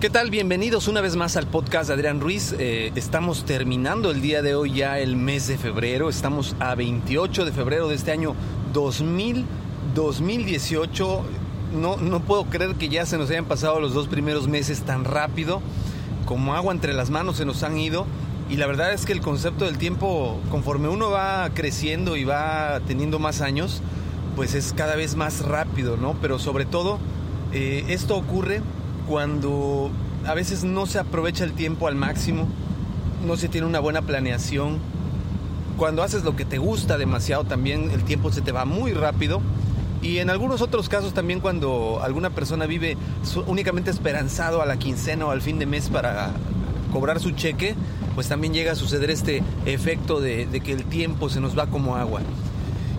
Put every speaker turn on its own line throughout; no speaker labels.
¿Qué tal? Bienvenidos una vez más al podcast de Adrián Ruiz. Eh, estamos terminando el día de hoy ya el mes de febrero. Estamos a 28 de febrero de este año 2000, 2018. No, no puedo creer que ya se nos hayan pasado los dos primeros meses tan rápido. Como agua entre las manos se nos han ido. Y la verdad es que el concepto del tiempo, conforme uno va creciendo y va teniendo más años, pues es cada vez más rápido, ¿no? Pero sobre todo, eh, esto ocurre cuando a veces no se aprovecha el tiempo al máximo, no se tiene una buena planeación. Cuando haces lo que te gusta demasiado también el tiempo se te va muy rápido. Y en algunos otros casos también cuando alguna persona vive únicamente esperanzado a la quincena o al fin de mes para cobrar su cheque, pues también llega a suceder este efecto de, de que el tiempo se nos va como agua.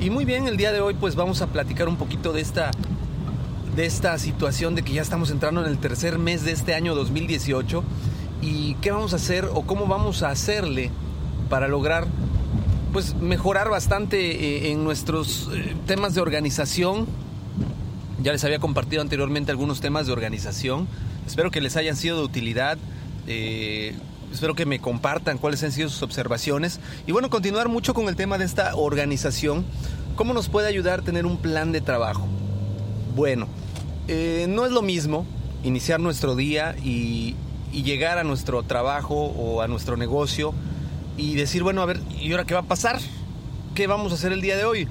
Y muy bien, el día de hoy pues vamos a platicar un poquito de esta de esta situación de que ya estamos entrando en el tercer mes de este año 2018 y qué vamos a hacer o cómo vamos a hacerle para lograr pues mejorar bastante eh, en nuestros eh, temas de organización. Ya les había compartido anteriormente algunos temas de organización. Espero que les hayan sido de utilidad. Eh, espero que me compartan cuáles han sido sus observaciones. Y bueno, continuar mucho con el tema de esta organización. ¿Cómo nos puede ayudar tener un plan de trabajo? Bueno, eh, no es lo mismo iniciar nuestro día y, llegar a nuestro trabajo o a nuestro negocio y decir, bueno, a ver, ¿y ahora qué va a pasar? ¿Qué vamos a hacer el día de hoy?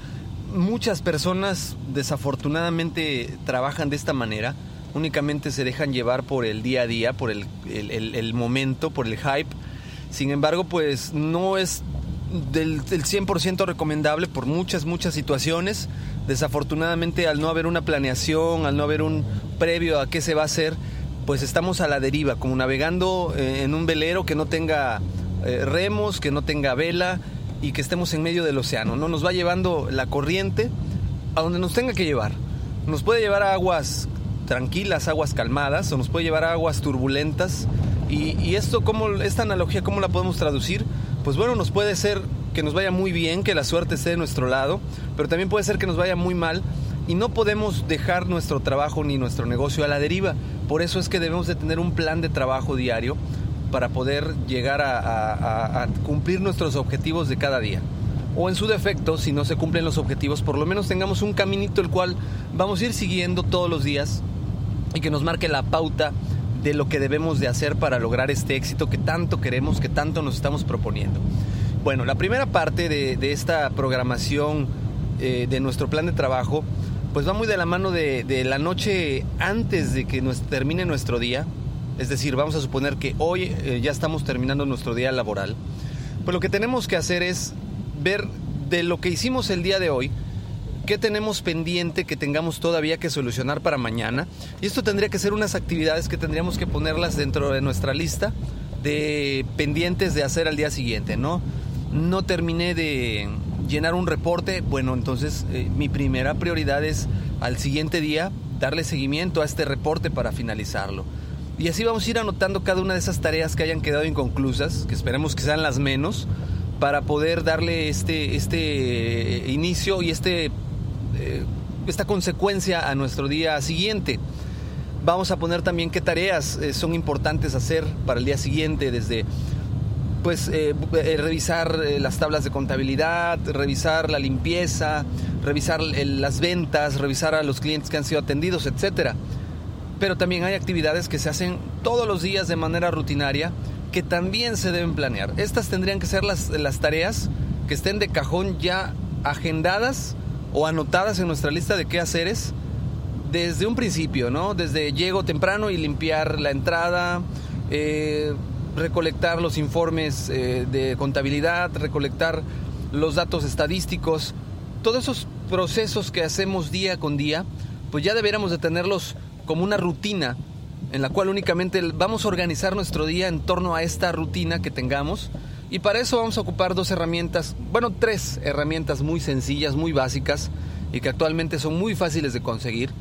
Muchas personas desafortunadamente trabajan de esta manera, únicamente se dejan llevar por el día a día, por el, el momento, por el hype. Sin embargo, pues no es del, del 100% recomendable por muchas, muchas situaciones. Desafortunadamente, al no haber una planeación, al no haber un previo a qué se va a hacer, pues estamos a la deriva, como navegando eh, en un velero que no tenga eh, remos, que no tenga vela y que estemos en medio del océano. No nos va llevando la corriente a donde nos tenga que llevar. Nos puede llevar a aguas tranquilas, aguas calmadas, o nos puede llevar a aguas turbulentas. Y, y esto, ¿cómo, esta analogía, ¿cómo la podemos traducir? Pues bueno, nos puede ser que nos vaya muy bien, que la suerte esté de nuestro lado, pero también puede ser que nos vaya muy mal y no podemos dejar nuestro trabajo ni nuestro negocio a la deriva. Por eso es que debemos de tener un plan de trabajo diario para poder llegar a, cumplir nuestros objetivos de cada día. O en su defecto, si no se cumplen los objetivos, por lo menos tengamos un caminito el cual vamos a ir siguiendo todos los días y que nos marque la pauta de lo que debemos de hacer para lograr este éxito que tanto queremos, que tanto nos estamos proponiendo. Bueno, la primera parte de, esta programación eh, de nuestro plan de trabajo, pues va muy de la mano de, la noche antes de que nos termine nuestro día. Es decir, vamos a suponer que hoy eh, ya estamos terminando nuestro día laboral. Pues lo que tenemos que hacer es ver de lo que hicimos el día de hoy, ¿Qué tenemos pendiente que tengamos todavía que solucionar para mañana? Y esto tendría que ser unas actividades que tendríamos que ponerlas dentro de nuestra lista de pendientes de hacer al día siguiente, ¿no? No terminé de llenar un reporte, bueno, entonces eh, mi primera prioridad es al siguiente día darle seguimiento a este reporte para finalizarlo. Y así vamos a ir anotando cada una de esas tareas que hayan quedado inconclusas, que esperemos que sean las menos, para poder darle este, este inicio y este, eh, esta consecuencia a nuestro día siguiente. Vamos a poner también qué tareas eh, son importantes hacer para el día siguiente, desde pues eh, revisar las tablas de contabilidad, revisar la limpieza, revisar las ventas, revisar a los clientes que han sido atendidos, etcétera pero también hay actividades que se hacen todos los días de manera rutinaria que también se deben planear. Estas tendrían que ser las, las tareas que estén de cajón ya agendadas o anotadas en nuestra lista de qué haceres desde un principio, ¿no? Desde llego temprano y limpiar la entrada, eh, recolectar los informes eh, de contabilidad, recolectar los datos estadísticos, todos esos procesos que hacemos día con día, pues ya deberíamos de tenerlos como una rutina en la cual únicamente vamos a organizar nuestro día en torno a esta rutina que tengamos. Y para eso vamos a ocupar dos herramientas, bueno, tres herramientas muy sencillas, muy básicas y que actualmente son muy fáciles de conseguir.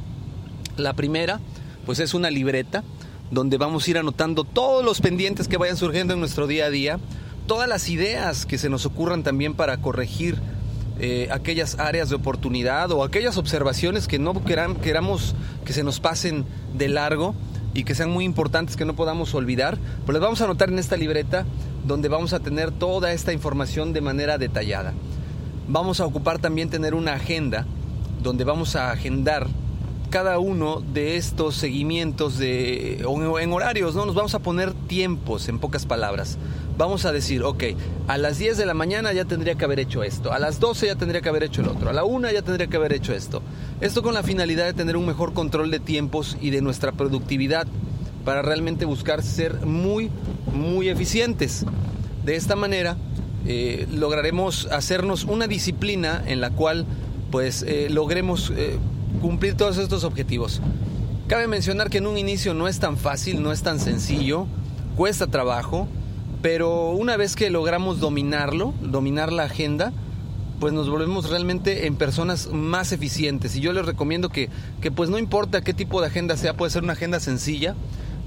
La primera, pues es una libreta donde vamos a ir anotando todos los pendientes que vayan surgiendo en nuestro día a día, todas las ideas que se nos ocurran también para corregir eh, aquellas áreas de oportunidad o aquellas observaciones que no queramos que se nos pasen de largo y que sean muy importantes que no podamos olvidar, pues las vamos a anotar en esta libreta donde vamos a tener toda esta información de manera detallada. Vamos a ocupar también tener una agenda donde vamos a agendar cada uno de estos seguimientos de, en horarios, ¿no? Nos vamos a poner tiempos, en pocas palabras vamos a decir, ok, a las 10 de la mañana ya tendría que haber hecho esto, a las 12 ya tendría que haber hecho el otro, a la 1 ya tendría que haber hecho esto. Esto con la finalidad de tener un mejor control de tiempos y de nuestra productividad para realmente buscar ser muy, muy eficientes. De esta manera eh, lograremos hacernos una disciplina en la cual pues eh, logremos eh, cumplir todos estos objetivos. Cabe mencionar que en un inicio no es tan fácil, no es tan sencillo, cuesta trabajo, pero una vez que logramos dominarlo, dominar la agenda, pues nos volvemos realmente en personas más eficientes. Y yo les recomiendo que, que pues no importa qué tipo de agenda sea, puede ser una agenda sencilla,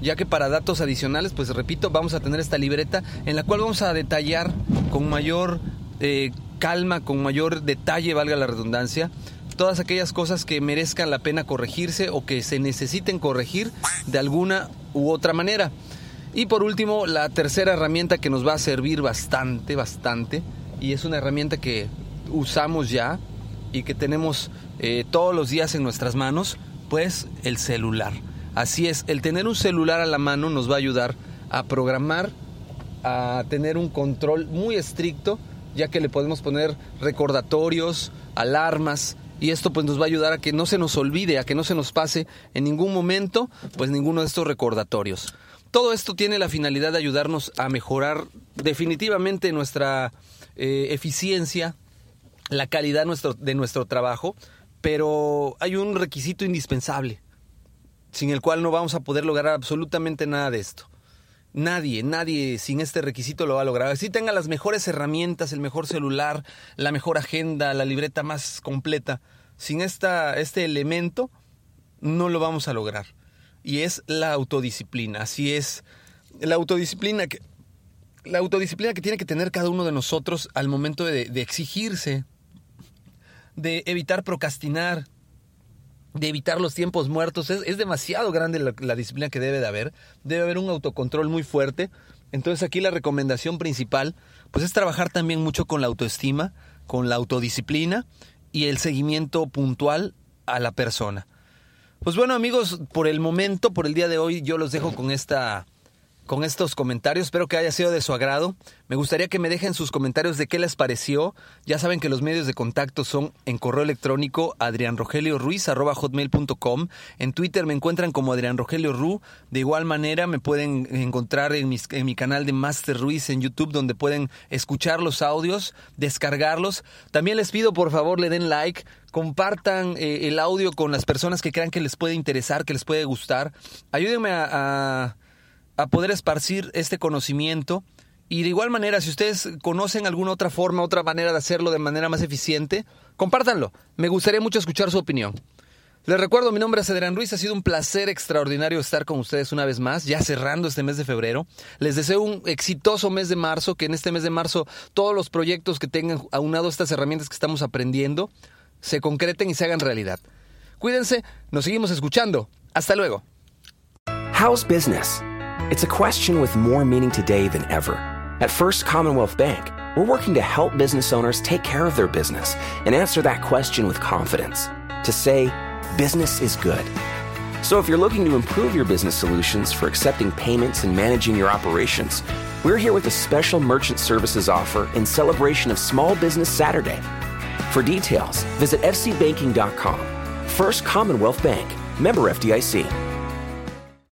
ya que para datos adicionales, pues repito, vamos a tener esta libreta en la cual vamos a detallar con mayor eh, calma, con mayor detalle, valga la redundancia, todas aquellas cosas que merezcan la pena corregirse o que se necesiten corregir de alguna u otra manera. Y por último, la tercera herramienta que nos va a servir bastante, bastante, y es una herramienta que usamos ya y que tenemos eh, todos los días en nuestras manos, pues el celular. Así es, el tener un celular a la mano nos va a ayudar a programar, a tener un control muy estricto, ya que le podemos poner recordatorios, alarmas, y esto pues nos va a ayudar a que no se nos olvide, a que no se nos pase en ningún momento pues ninguno de estos recordatorios. Todo esto tiene la finalidad de ayudarnos a mejorar definitivamente nuestra eh, eficiencia, la calidad de nuestro trabajo, pero hay un requisito indispensable, sin el cual no vamos a poder lograr absolutamente nada de esto. Nadie, nadie sin este requisito lo va a lograr. Si tenga las mejores herramientas, el mejor celular, la mejor agenda, la libreta más completa, sin esta, este elemento, no lo vamos a lograr y es la autodisciplina. Así es, la autodisciplina que, la autodisciplina que tiene que tener cada uno de nosotros al momento de, exigirse, de evitar procrastinar, de evitar los tiempos muertos. Es, demasiado grande la, la, disciplina que debe de haber. Debe haber un autocontrol muy fuerte. Entonces aquí la recomendación principal pues es trabajar también mucho con la autoestima, con la autodisciplina y el seguimiento puntual a la persona. Pues bueno amigos, por el momento, por el día de hoy, yo los dejo con esta con estos comentarios. Espero que haya sido de su agrado. Me gustaría que me dejen sus comentarios de qué les pareció. Ya saben que los medios de contacto son en correo electrónico adrianrogelioruiz.com. En Twitter me encuentran como Adrián. De igual manera me pueden encontrar en, en mi canal de Master Ruiz en YouTube donde pueden escuchar los audios, descargarlos. También les pido por favor le den like, compartan eh, el audio con las personas que crean que les puede interesar, que les puede gustar. Ayúdenme a a poder esparcir este conocimiento. Y de igual manera, si ustedes conocen alguna otra forma, otra manera de hacerlo de manera más eficiente, compártanlo. Me gustaría mucho escuchar su opinión. Les recuerdo, mi nombre es Adrián Ruiz, ha sido un placer extraordinario estar con ustedes una vez más, ya cerrando este mes de febrero. Les deseo un exitoso mes de marzo, que en este mes de marzo todos los proyectos que tengan aunado estas herramientas que estamos aprendiendo se concreten y se hagan realidad. Cuídense, nos seguimos escuchando. Hasta luego.
How's business? It's a question with more meaning today than ever. At First Commonwealth Bank, we're working to help business owners take care of their business and answer that question with confidence. To say, business is good. So if you're looking to improve your business solutions for accepting payments and managing your operations, we're here with a special merchant services offer in celebration of Small Business Saturday. For details, visit fcbanking.com. First Commonwealth Bank, member FDIC.